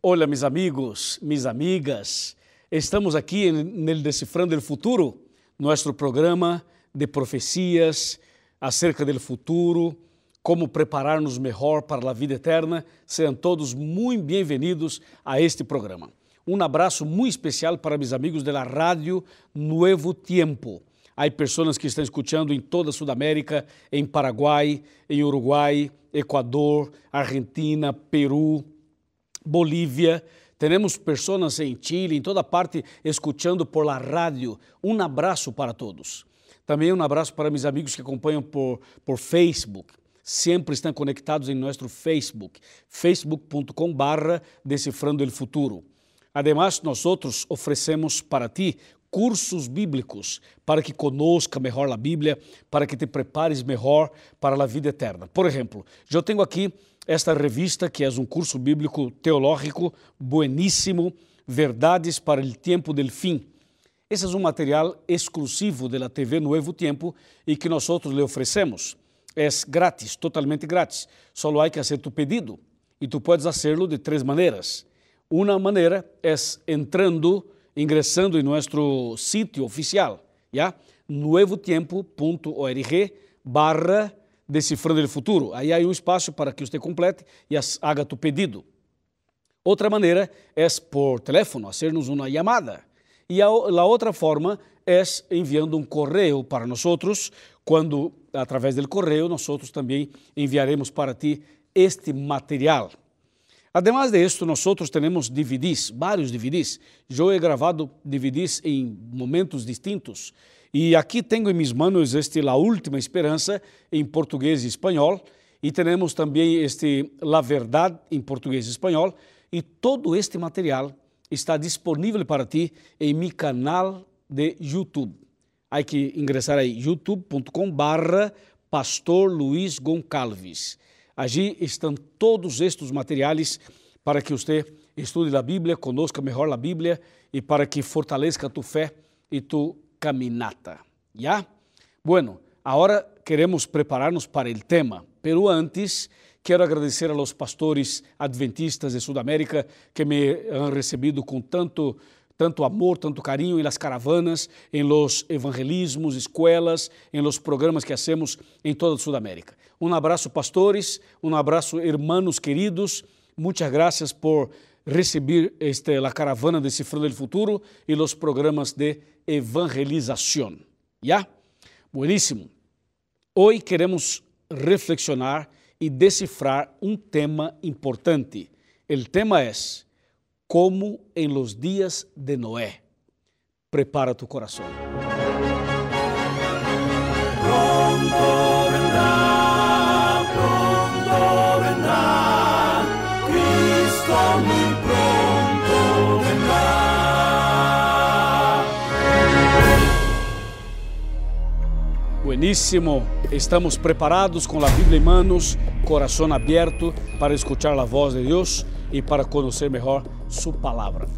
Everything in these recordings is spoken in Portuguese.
Olá, meus amigos, minhas amigas. Estamos aqui no Decifrando o Futuro, nosso programa de profecias acerca do futuro, como preparar-nos melhor para a vida eterna. Sejam todos muito bem-vindos a este programa. Um abraço muito especial para meus amigos da Rádio Nuevo Tiempo. Há pessoas que estão escutando em toda a Sudamérica, em Paraguai, em Uruguai, Equador, Argentina, Peru, Bolívia. Temos pessoas em Chile, em toda parte, escutando por la rádio. Um abraço para todos. Também um abraço para meus amigos que acompanham por, por Facebook. Sempre estão conectados em nosso Facebook, facebook.com barra Decifrando el Futuro. Además, nós oferecemos para ti cursos bíblicos para que conozca melhor a Bíblia, para que te prepares melhor para a vida eterna. Por exemplo, eu tenho aqui esta revista que é um curso bíblico teológico bueníssimo, Verdades para o Tempo del Fim. Esse é um material exclusivo da TV Novo Tempo e que nós outros lhe oferecemos. É grátis, totalmente grátis. Só há que fazer tu pedido e tu podes fazê-lo de três maneiras. Uma maneira é entrando, ingressando em nosso sítio oficial, já? nuevotiempo.org barra Decifrando o Futuro. Aí há um espaço para que você complete e haga tu pedido. Outra maneira é por telefone, fazer-nos uma chamada. E a, a outra forma é enviando um correio para nós quando, através do correio, nós também enviaremos para ti este material. Además de esto, nós outros temos DVDs, vários DVDs. Eu he gravado DVDs em momentos distintos e aqui tenho em minhas mãos este La Última Esperança em português e espanhol e temos também este La Verdade em português e espanhol e todo este material está disponível para ti em meu canal de YouTube. Há que ingressar aí youtube.com barra Pastor Luiz Goncalves. Allí estão todos estes materiais para que você estude a Bíblia, conozca melhor a Bíblia e para que fortaleça tu fé e tu caminata. ¿Ya? Bueno, ahora queremos prepararnos para el tema, pero antes quero agradecer a los pastores adventistas de Sudamérica que me han recebido com tanto tanto amor, tanto carinho em las caravanas, em los evangelismos, escolas, em los programas que hacemos em toda Sudamérica. Um abraço, pastores, um abraço, hermanos queridos. Muitas graças por receber este, a caravana de Cifrando do Futuro e os programas de evangelização. ¿Ya? Bueníssimo. Hoje queremos reflexionar e decifrar um tema importante. O tema é como em los dias de Noé. Prepara tu coração. Pronto vendrá, pronto vendrá, Cristo muy pronto vendrá. Bueníssimo. Estamos preparados com a Bíblia em manos, coração aberto para escutar a voz de Deus e para conhecer melhor Sua palavra.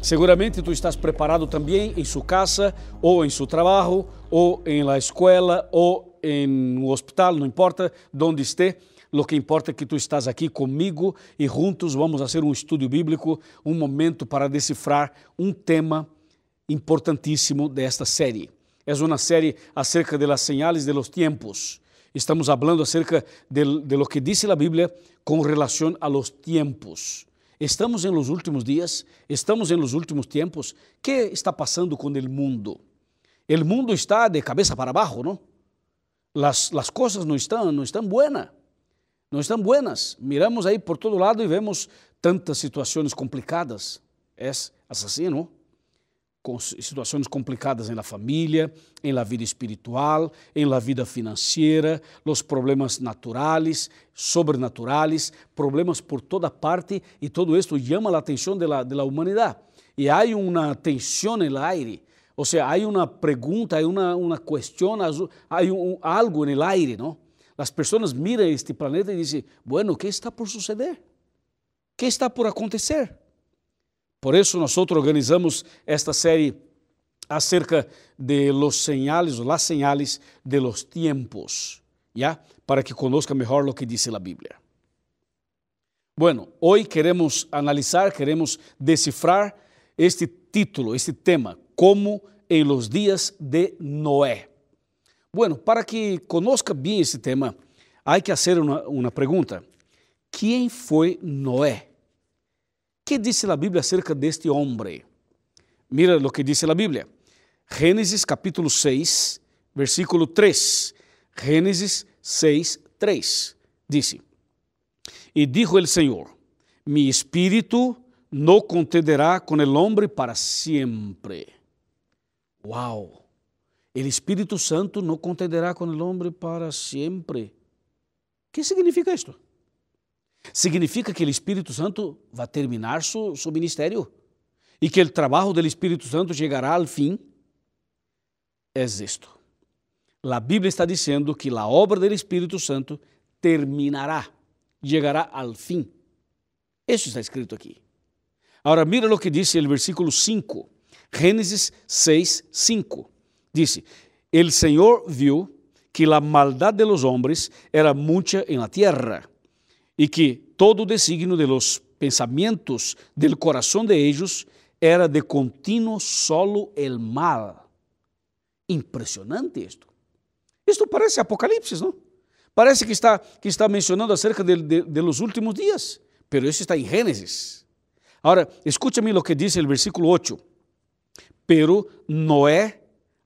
Seguramente tu estás preparado também em sua casa, ou em seu trabalho, ou em la escola, ou em um hospital, não importa onde esteja. Lo que importa é que tu estás aqui comigo e juntos vamos fazer um estudo bíblico, um momento para decifrar um tema importantíssimo desta série. É uma série acerca de las señales de los tiempos. Estamos falando acerca de, de lo que diz a Bíblia com relação a los tiempos. Estamos em los últimos dias, estamos em los últimos tempos. que está passando com o mundo? O mundo está de cabeça para abaixo, não? Las, las coisas não estão, não estão buenas. Não estão buenas. Miramos aí por todo lado e vemos tantas situações complicadas. Assim, não? Situações complicadas na família, em la vida espiritual, em la vida financeira, os problemas naturais, sobrenaturais, problemas por toda parte e todo isso chama a atenção de la, de la humanidade. E há uma tensão no aire, ou seja, há uma pergunta, há uma, uma questão, há um, algo no aire, não? As pessoas miram este planeta e dizem, bueno, o que está por suceder? O que está por acontecer? Por isso, nós organizamos esta série acerca de los señales, las señales de los tiempos, ¿ya? Para que conozca melhor o que diz a Bíblia. Bueno, hoy queremos analizar, queremos descifrar este título, este tema, como en los días de Noé. Bueno, para que conozca bien este tema, hay que hacer una, una pregunta. ¿Quién fue Noé? ¿Qué dice la Biblia acerca de este hombre? Mira lo que dice la Biblia. Génesis capítulo 6, versículo 3. Génesis 6, 3. Dice, e dijo el Señor, mi espíritu no contenderá con el hombre para siempre. Wow. El Espíritu Santo no contenderá con el hombre para siempre. ¿Qué significa esto? Significa que el Espíritu Santo va a terminar su, su ministerio y que el trabajo del Espíritu Santo llegará al fin. Es esto. La Bíblia está dizendo que a obra do Espírito Santo terminará llegará al fin. Eso está escrito aquí. Ahora mira lo que dice el versículo 5, Génesis 6, 5. Dice, el Señor vio que la maldad de los hombres era mucha en la tierra y que todo designio de los pensamientos del corazón de ellos era de continuo solo el mal. Impressionante esto. Esto parece Apocalipse, não? Parece que está, que está mencionando acerca de, de, de los últimos dias, pero isso está em Gênesis. Agora, escúchame lo que diz o versículo 8. Pero Noé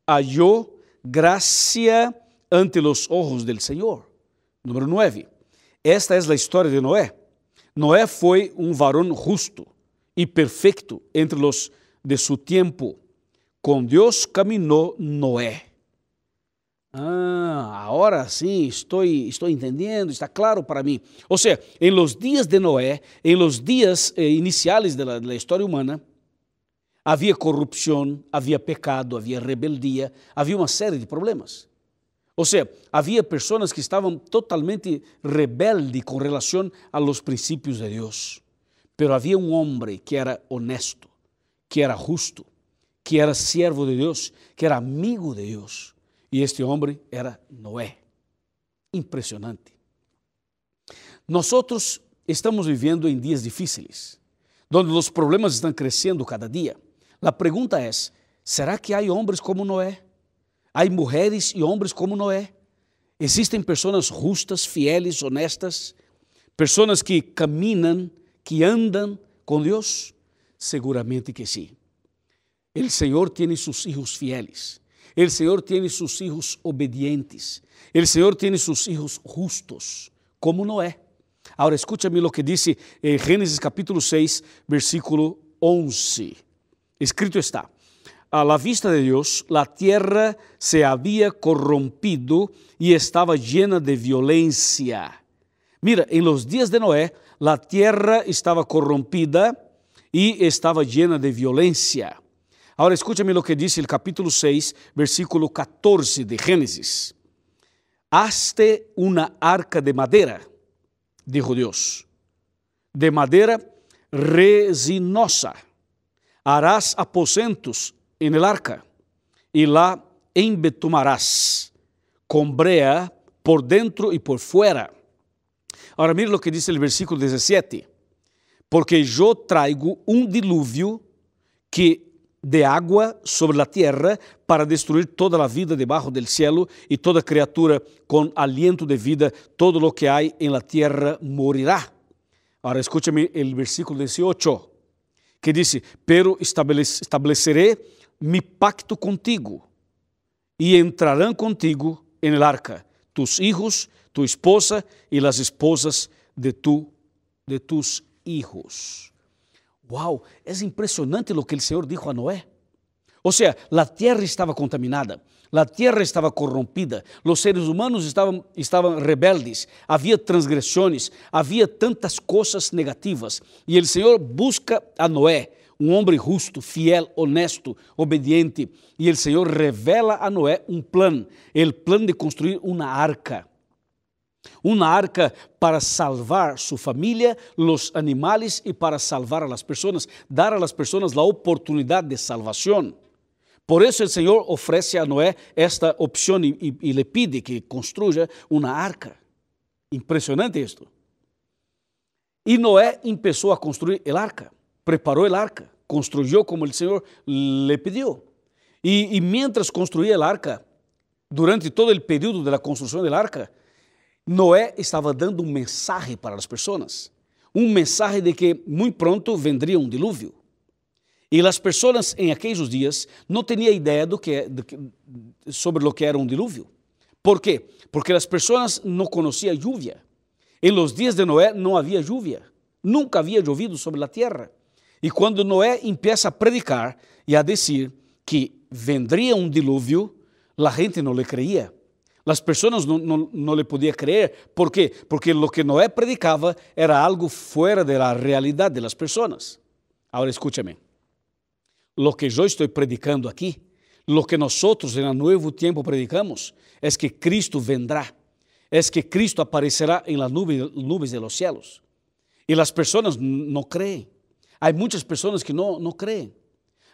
halló gracia ante los ojos del Senhor. Número 9. Esta é a história de Noé. Noé foi um varão justo e perfeito entre los de su tiempo. Com Deus caminhou Noé. Ah, agora sim, estou, estou entendendo, está claro para mim. Ou seja, em los dias de Noé, em los dias eh, iniciais da, da história humana, havia corrupção, havia pecado, havia rebeldia, havia uma série de problemas. Ou seja, havia pessoas que estavam totalmente rebeldes com relação a los princípios de Deus. Pero havia um homem que era honesto, que era justo, que era servo de Deus, que era amigo de Deus e este homem era Noé. Impressionante. Nós estamos vivendo em dias difíceis, onde os problemas estão crescendo cada dia. A pergunta é: será que há homens como Noé? Há mulheres e homens como Noé? Existem pessoas justas, fieles, honestas, pessoas que caminham, que andam com Deus? Seguramente que sim. O Senhor tem seus filhos fieles. El Señor tiene sus hijos obedientes. El Señor tiene sus hijos justos, como Noé. Ahora escúchame lo que dice en Génesis capítulo 6, versículo 11. Escrito está, a la vista de Dios, la tierra se había corrompido y estaba llena de violencia. Mira, en los días de Noé, la tierra estaba corrompida y estaba llena de violencia. Agora escúchame lo que dice el capítulo 6, versículo 14 de Génesis. Hazte una arca de madera, dijo Dios, de madera resinosa. Harás aposentos en el arca y la embetumarás con brea por dentro y por fuera. Ahora mire lo que dice el versículo 17. Porque yo traigo un diluvio que de água sobre a terra para destruir toda a vida debaixo del cielo e toda criatura com aliento de vida, todo lo que hay en la tierra morirá. Agora escúchame o versículo 18, que diz: Pero estabeleceré mi pacto contigo e entrarão contigo en el arca tus hijos, tu esposa e las esposas de, tu, de tus hijos. Wow, é impressionante o que o Senhor dijo a Noé. Ou seja, a terra estava contaminada, a terra estava corrompida, os seres humanos estavam, estavam rebeldes, havia transgressões, havia tantas coisas negativas. E o Senhor busca a Noé, um homem justo, fiel, honesto, obediente. E o Senhor revela a Noé um plano, o plano de construir uma arca uma arca para salvar sua família, os animais e para salvar a las pessoas, dar a pessoas a oportunidade de salvação. Por isso o Senhor oferece a Noé esta opção e, e, e le pide que construya uma arca. Impressionante isto. E Noé começou a construir o arca, preparou o arca, construiu como o Senhor lhe pediu. E, e mientras construía o arca, durante todo o período da construção do arca, Noé estava dando um mensagem para as pessoas, um mensagem de que muito pronto vendria um dilúvio. E as pessoas em aqueles dias não tinham ideia do que, sobre o que era um dilúvio. Por quê? Porque as pessoas não conheciam lluvia. Em los dias de Noé não havia lluvia. Nunca havia chovido sobre a terra. E quando Noé empieza a predicar e a dizer que vendria um dilúvio, a gente não lhe creia. As pessoas não, lhe podiam crer. Por quê? Porque o que Noé predicava era algo fora da realidade das pessoas. Agora escúchame. Lo que eu estou predicando aqui, lo que nós em novo tempo predicamos, é que Cristo vendrá, é que Cristo aparecerá em las nubes, nubes de los cielos. E as pessoas não creem. Há muitas pessoas que não, não creem.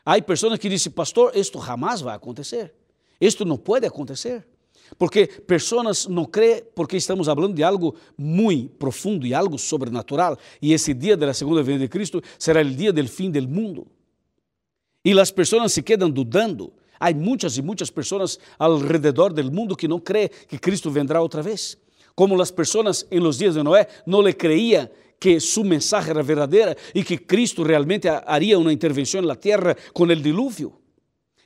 Há pessoas que dizem, pastor, isto jamais vai acontecer. Isto não pode acontecer. Porque pessoas não creem porque estamos falando de algo muito profundo e algo sobrenatural. E esse dia da segunda vinda de Cristo será o dia do fim do mundo. E as pessoas se quedam dudando. Há muitas e muitas pessoas ao redor do mundo que não creem que Cristo vendrá outra vez. Como as pessoas em los dias de Noé não le creíam que sua mensagem era verdadeira e que Cristo realmente haria uma intervenção na terra com o dilúvio.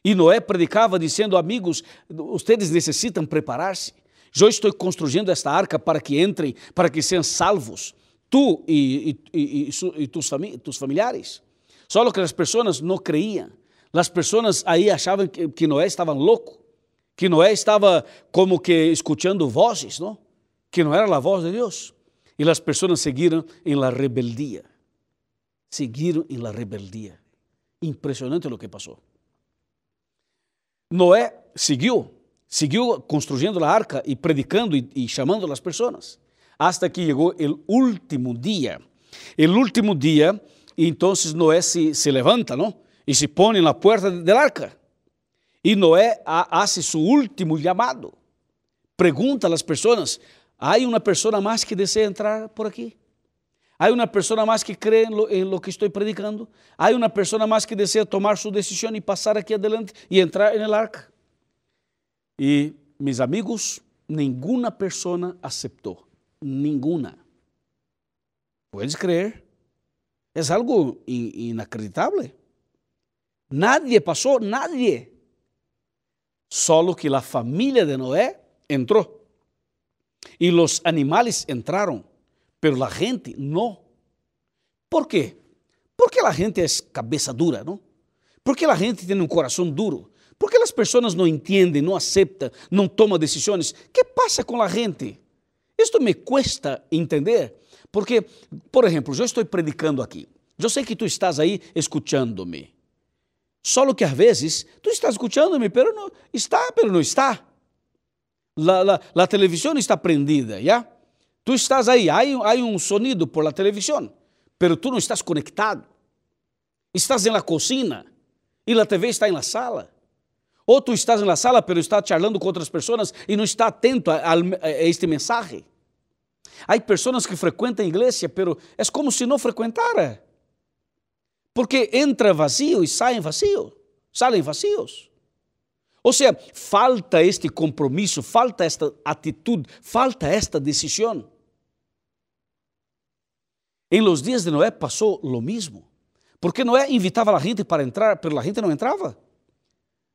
E Noé predicava dizendo: Amigos, vocês necessitam preparar-se. Eu estou construindo esta arca para que entrem, para que sejam salvos, tu e tus, fami tus familiares. Só que as pessoas não creiam. As pessoas aí achavam que, que Noé estava louco, que Noé estava como que escutando vozes, não? que não era a voz de Deus. E as pessoas seguiram em la rebeldia. Seguiram em la rebeldia. Impressionante o que passou. Noé seguiu, seguiu construindo a arca e predicando e, chamando as pessoas, hasta que chegou o último dia. O último dia, então Noé se, se levanta, não? E se põe na porta da arca. E Noé faz seu último chamado. Pergunta às pessoas: há uma pessoa mais que deseja entrar por aqui? Há uma pessoa mais que crê em lo, em lo que estou predicando? Há uma pessoa mais que deseja tomar sua decisão e passar aqui adelante e entrar no arca? E, meus amigos, nenhuma pessoa aceitou. Nenhuma. Puedes crer? É algo inacreditável. Nadie passou, nadie. Solo que a família de Noé entrou. E os animais entraram pero la gente no. ¿Por qué? Porque la gente es cabeza dura, ¿no? Porque la gente tiene un corazón duro. Porque as pessoas não entendem, não aceitam, não tomam decisões. Que passa com a gente? Isto me cuesta entender, porque, por exemplo, eu estou predicando aqui. Eu sei que tu estás aí escutando-me. Só que às vezes tu estás escutando-me, pero não está, pero não está. La, la, la está prendida, já? Tu estás aí, há, um sonido por la televisão, pero tu não estás conectado. Estás na cocina e a TV está na sala. Ou tu estás na sala, pero está charlando com outras pessoas e não está atento a, a, a este mensagem. Há pessoas que frequentam a igreja, pero é como se não frequentara. Porque entra vazio e saem vazio, saem vazios. Ou seja, falta este compromisso, falta esta atitude, falta esta decisão. Em los dias de Noé passou lo mismo, porque Noé invitava a gente para entrar, mas a gente não entrava.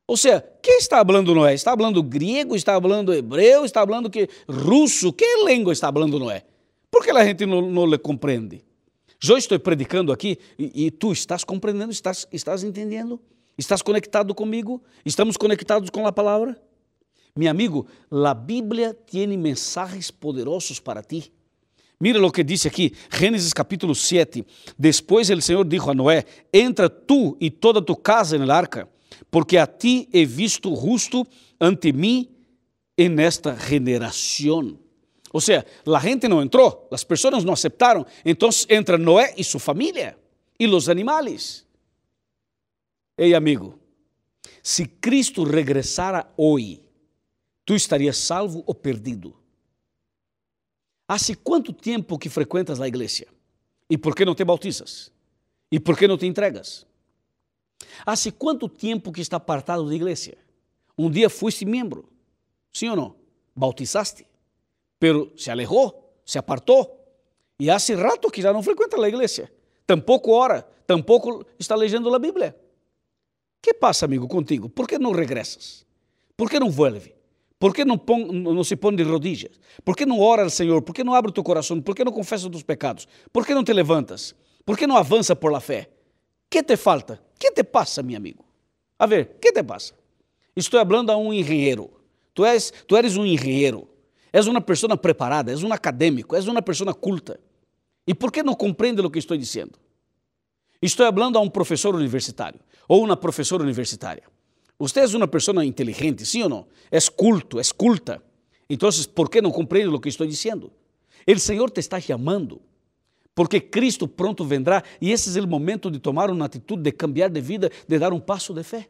Ou seja, quem está falando Noé? Está falando grego, está falando hebreu, está falando que russo, que língua está falando Noé? Por que a gente não, não le compreende? Eu estou predicando aqui e, e tu estás compreendendo, estás, estás entendendo? Estás conectado comigo? Estamos conectados com a palavra? Meu amigo, a Bíblia tem mensagens poderosos para ti. Mira o que dice aqui, Gênesis capítulo 7. Depois o Senhor dijo a Noé: Entra tu e toda tu casa el arca, porque a ti he visto justo ante mim en esta generação. Ou seja, a gente não entrou, as pessoas não aceitaram, então entra Noé e sua família e os animais. Ei, amigo, se Cristo regressara hoje, tu estarias salvo ou perdido? Há quanto tempo que frequentas a igreja? E por que não te bautizas? E por que não te entregas? Há quanto tempo que está apartado da igreja? Um dia foste membro, sim ou não? Bautizaste, pero se alejou, se apartou. E há rato que já não frequenta a igreja. Tampouco ora, tampouco está lendo a Bíblia. Que passa, amigo, contigo? Por que não regressas? Por que não vuelve? Por que não, pon, não se põe de rodillas? Por que não ora ao Senhor? Por que não abre o teu coração? Por que não confessa os pecados? Por que não te levantas? Por que não avança por la fé? que te falta? que te passa, meu amigo? A ver, que te passa? Estou falando a um engenheiro. Tu, és, tu eres um engenheiro. És uma pessoa preparada, és um acadêmico, és uma pessoa culta. E por que não compreende o que estou dizendo? Estou falando a um professor universitário ou uma professora universitária. Você é uma pessoa inteligente, sim ou não? É culto, é culta. Então, por que não compreende o que estou dizendo? O Senhor te está chamando porque Cristo pronto vendrá e esse é o momento de tomar uma atitude, de cambiar de vida, de dar um passo de fé.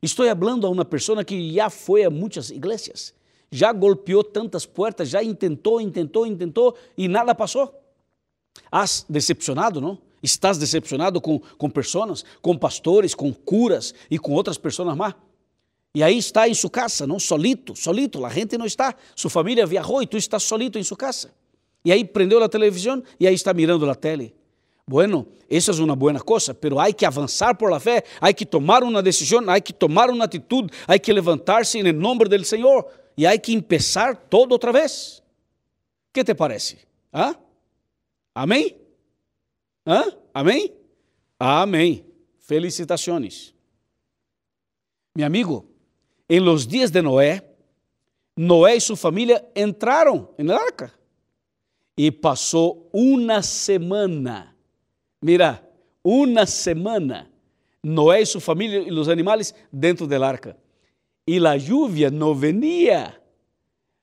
Estou falando a uma pessoa que já foi a muitas igrejas, já golpeou tantas portas, já intentou, intentou, intentou e nada passou. Has decepcionado, não? Estás decepcionado com, com pessoas, com pastores, com curas e com outras pessoas mais. E aí está em sua casa, não? Solito, solito, a gente não está. Sua família viajou e tu estás solito em sua casa. E aí prendeu a televisão e aí está mirando a tele. Bueno, essa é uma boa coisa, pero há que avançar por la fé, há que tomar uma decisão, há que tomar uma atitude, há que levantar-se em nome do Senhor e há que empezar todo outra vez. Que te parece? ¿Ah? Amém? ¿Ah? Amém? Amém. Felicitações. Meu amigo, em los dias de Noé, Noé e sua família entraram na arca e passou uma semana. Mira, uma semana. Noé e sua família e os animais dentro da arca. E a lluvia não venia.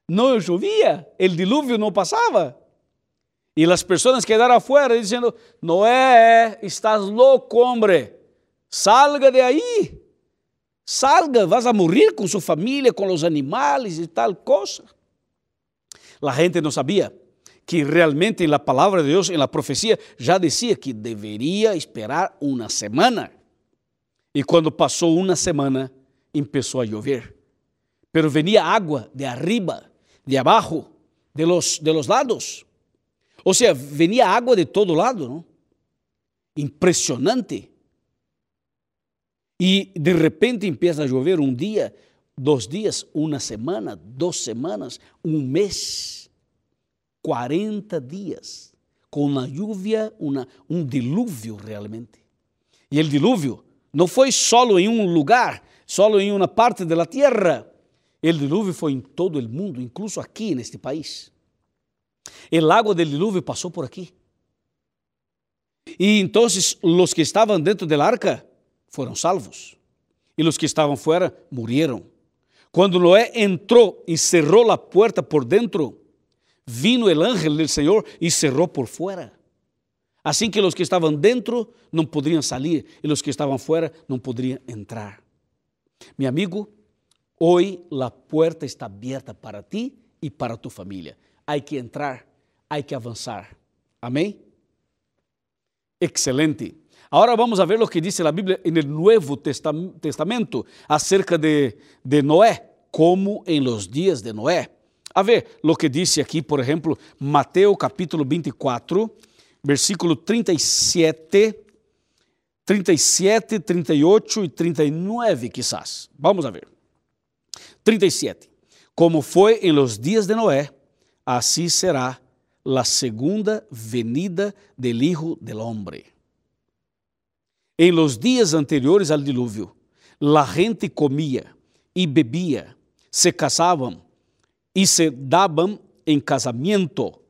Não chovia, o dilúvio não passava. E as pessoas quedaram afuera dizendo: Noé, estás louco, homem, salga de aí, salga, vas a morrer com sua família, com os animais e tal coisa. A gente não sabia que realmente na palavra de Deus, na profecia, já dizia que deveria esperar uma semana. E quando passou uma semana, começou a chover. Pero venia água de arriba, de abaixo, de los, de los lados. Ou seja, venia água de todo lado, não? Impressionante. E de repente empieza a chover um dia, dois dias, uma semana, duas semanas, um mês. 40 dias, com uma lluvia, uma, um dilúvio realmente. E o dilúvio não foi solo em um lugar, solo em uma parte da terra. O dilúvio foi em todo o mundo, incluso aqui neste país. O lago del dilúvio passou por aqui. E então os que estavam dentro da arca foram salvos. E os que estavam fora morreram. Quando Noé entrou e cerrou a porta por dentro, vino el ángel del Señor y cerró por fuera. Así que los que estaban dentro no podrían salir y los que estaban fuera no podrían entrar. Mi amigo, hoy la puerta está abierta para ti y para tu familia. Hay que entrar, hay que avanzar. Amén. Excelente. Ahora vamos a ver lo que dice la Biblia en el Nuevo Testamento acerca de, de Noé, como en los días de Noé. A ver, lo que disse aqui, por exemplo, Mateus capítulo 24, versículo 37, 37, 38 e 39, quizás. Vamos a ver. 37. Como foi em los dias de Noé, assim será la segunda venida del Hijo del Hombre. Em los dias anteriores al dilúvio, la gente comia e bebia, se casavam y se daban en casamiento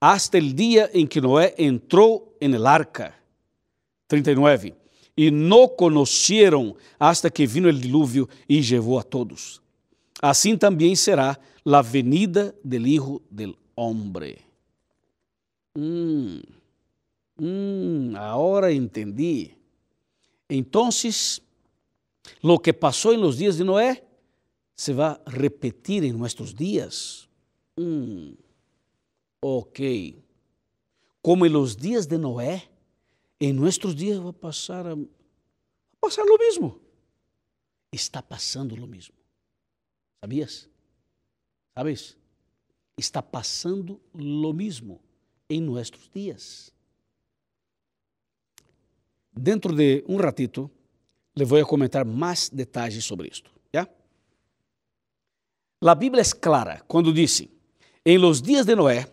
hasta el día en que Noé entró en el arca. 39. E não conheceram hasta que vino el diluvio e llevou a todos. Assim também será la venida del Hijo del Hombre. Hum, hum, agora entendi. Então, lo que passou em los dias de Noé se va a repetir en nuestros días. Mm, ok. como en los días de Noé, en nuestros días va a pasar, a, pasar lo mismo. Está passando lo mesmo. Sabias? ¿Sabes? Está passando lo mesmo em nossos dias. Dentro de um ratito, le vou comentar mais detalhes sobre isto. ¿ya? A Bíblia é clara quando disse: em los dias de Noé,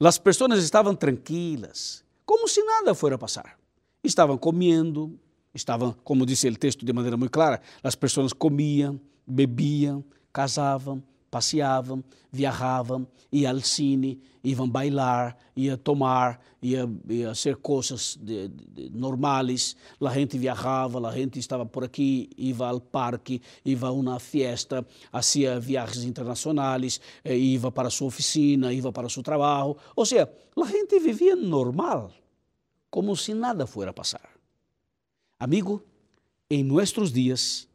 as pessoas estavam tranquilas, como se nada fuera a passar. Estavam comendo, como disse o texto de maneira muito clara, as pessoas comiam, bebiam, casavam, passeavam, viajavam, iam ao cine, iam bailar, iam tomar, iam, fazer coisas de, de, normais. A gente viajava, a gente estava por aqui, ia ao parque, ia a uma festa, fazia viagens internacionais, eh, ia para sua oficina, ia para seu trabalho. Ou seja, a gente vivia normal, como se nada a passar. Amigo, em nossos dias,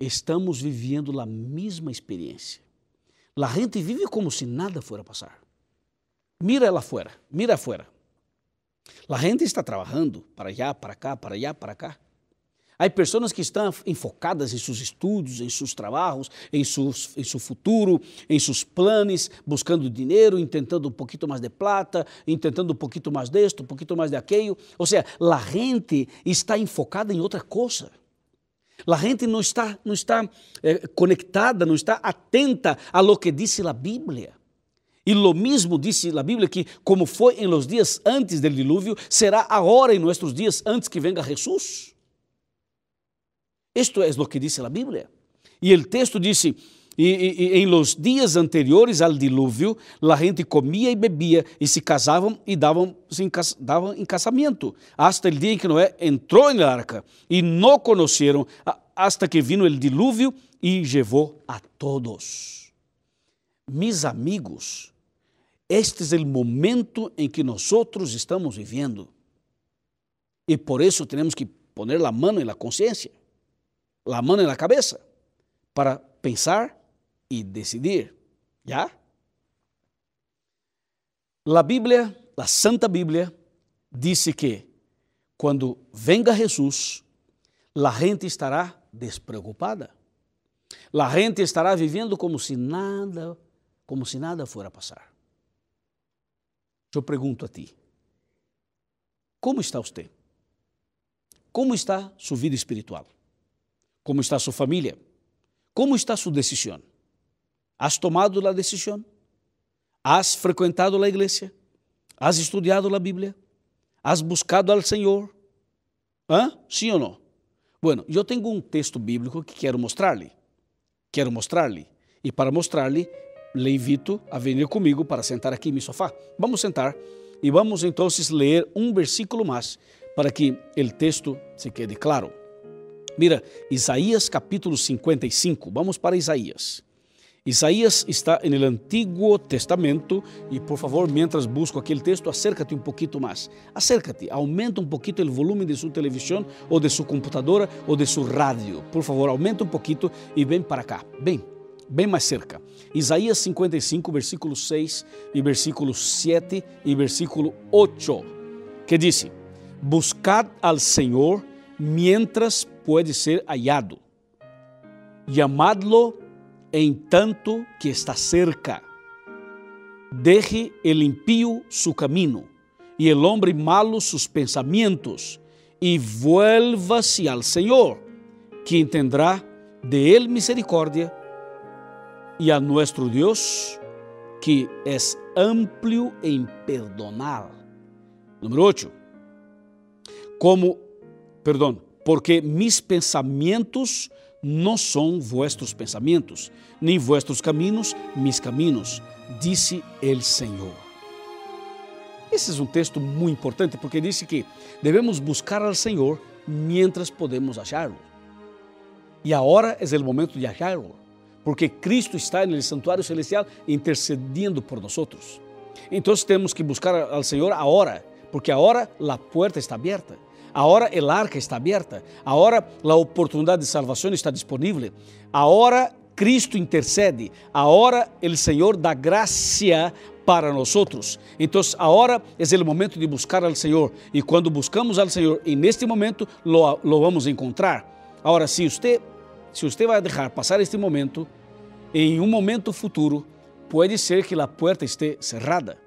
estamos vivendo a mesma experiência. A gente vive como se nada fuera a passar. Mira lá fora, mira afuera. A gente está trabalhando para allá, para cá, para allá, para cá. Há pessoas que estão enfocadas em seus estudos, em seus trabalhos, em, seus, em seu futuro, em seus planos, buscando dinheiro, tentando um pouquinho mais de plata, tentando um pouquinho mais disto, um pouquinho mais de aquilo. Ou seja, a gente está enfocada em outra coisa. A gente não está, não está eh, conectada, não está atenta a lo que diz a Bíblia. E lo mesmo disse a Bíblia que, como foi em los dias antes do dilúvio, será agora em nossos dias antes que venga Jesus. Isto é o que diz a Bíblia. E o texto disse: e, e, em los dias anteriores ao dilúvio, a gente comia e bebia e se casavam e davam, se davam em casamento, hasta o dia em que Noé entrou na arca e não conheceram, hasta que vino o dilúvio e levou a todos. Mis amigos, este é o momento em que nós estamos vivendo. E por isso temos que poner a mão na consciência la mano en la cabeza para pensar y decidir. ¿Ya? La Bíblia, a Santa Bíblia, disse que quando venga Jesus, a gente estará despreocupada. A gente estará vivendo como se nada, como se nada fuera a passar. Eu pergunto a ti: como está você? Como está sua vida espiritual? ¿Cómo está su familia? ¿Cómo está su decisión? ¿Has tomado la decisión? ¿Has frecuentado la iglesia? ¿Has estudiado la Biblia? ¿Has buscado al Señor? ¿Ah? ¿Sí o no? Bueno, eu tenho um texto bíblico que quero mostrar-lhe. Quero mostrar-lhe. E para mostrar-lhe, le invito a vir comigo para sentar aqui em meu sofá. Vamos sentar e vamos então ler um versículo mais para que o texto se quede claro. Mira, Isaías capítulo 55. Vamos para Isaías. Isaías está no Antigo Testamento e, por favor, mientras busco aquele texto, acércate um pouquinho mais. Acércate, aumenta um pouquinho o volume de sua televisão ou de sua computadora ou de seu rádio. Por favor, aumenta um pouquinho e vem para cá. Bem, bem mais cerca. Isaías 55, versículo 6 e versículo 7 e versículo 8, que diz: Buscad al Senhor mientras pode ser hallado. Llamadlo en tanto que está cerca. Deje el impío su camino y el hombre malo sus pensamientos y vuélvase al Señor, quien tendrá de él misericordia y a nuestro Dios, que es amplio en perdonar. Número 8. Como, perdón, porque mis pensamentos não são vuestros pensamentos, nem vuestros caminhos mis caminhos, disse el Senhor. Esse é um texto muito importante porque disse que devemos buscar al Senhor mientras podemos achá-lo. E agora é o momento de achá-lo, porque Cristo está no santuário celestial intercedendo por nós. Então temos que buscar al Senhor agora, porque agora a porta está aberta. Agora el arca está aberta. Agora a oportunidade de salvação está disponível. Agora Cristo intercede, agora o Senhor dá graça para nós. Então, agora é o momento de buscar ao Senhor. E quando buscamos ao Senhor, e neste momento lo, lo vamos encontrar. Agora, se você, se você vai deixar passar este momento, em um momento futuro, pode ser que a porta esteja cerrada.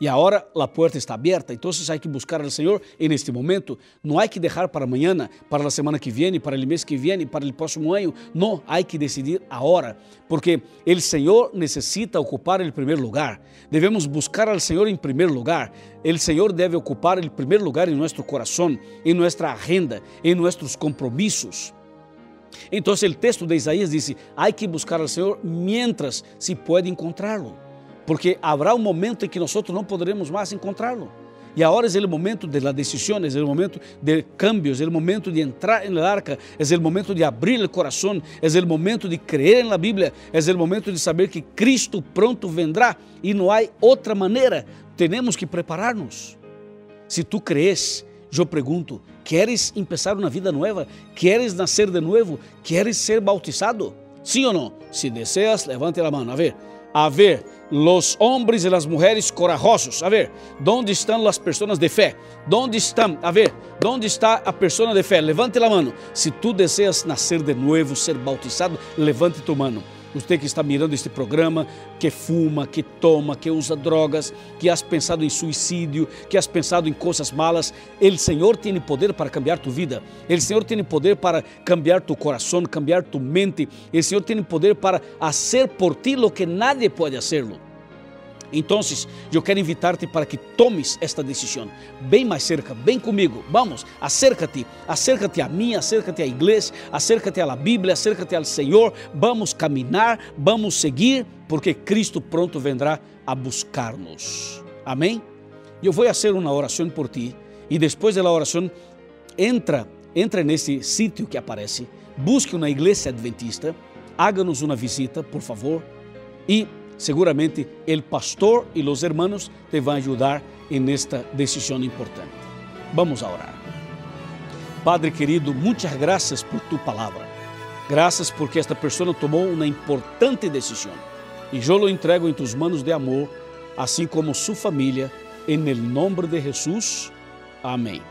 E agora a porta está aberta, então há que buscar ao Senhor em este momento. Não há que deixar para amanhã, para a semana que vem, para o mês que vem, para o próximo ano. Não, há que decidir agora, porque o Senhor necessita ocupar o primeiro lugar. Devemos buscar ao Senhor em primeiro lugar. O Senhor deve ocupar o primeiro lugar em nosso coração, em nossa agenda, em nossos compromissos. Então, o texto de Isaías diz: há que buscar ao Senhor mientras se pode encontrá-lo porque haverá um momento em que nós não poderemos mais encontrá-lo. E agora é o momento de la decisión, é o momento de cambios, é o momento de entrar en la arca, é o momento de abrir o coração, é o momento de creer en la Bíblia, é o momento de saber que Cristo pronto vendrá e não há outra maneira. Temos que preparar-nos. Se tu crees, eu pergunto, queres começar uma vida nova? Queres nascer de novo? Queres ser bautizado? Sim ou não? Se deseas, levante a mão. A ver, a ver, los hombres e las mujeres corajosos. A ver, ¿dónde están las personas de fe? ¿Dónde están? A ver, ¿dónde está a persona de fe? Levante la mano. Si tú deseas nacer de nuevo, ser bautizado, levante tu mano. Você que está mirando este programa, que fuma, que toma, que usa drogas, que has pensado em suicídio, que has pensado em coisas malas, o Senhor tem poder para cambiar tu vida. O Senhor tem poder para cambiar tu coração, cambiar tu mente. O Senhor tem poder para fazer por ti lo que nadie pode hacerlo. Então, eu quero invitar-te para que tomes esta decisão bem mais cerca, bem comigo. Vamos, acércate, acércate a mim, acércate à igreja, acércate à Bíblia, acércate ao Senhor. Vamos caminhar, vamos seguir, porque Cristo pronto vendrá a buscar-nos. Amém? Eu vou fazer uma oração por ti e depois da oração entra, entra nesse sítio que aparece, busque uma igreja adventista, haga-nos uma visita, por favor, e seguramente el pastor y los hermanos te van a ayudar en esta decisión importante. Vamos a orar. Padre querido, muchas gracias por tu palabra. Gracias porque esta persona tomou uma importante decisão. E eu lo entrego em tus manos de amor, assim como sua família, em el nombre de Jesus. Amém.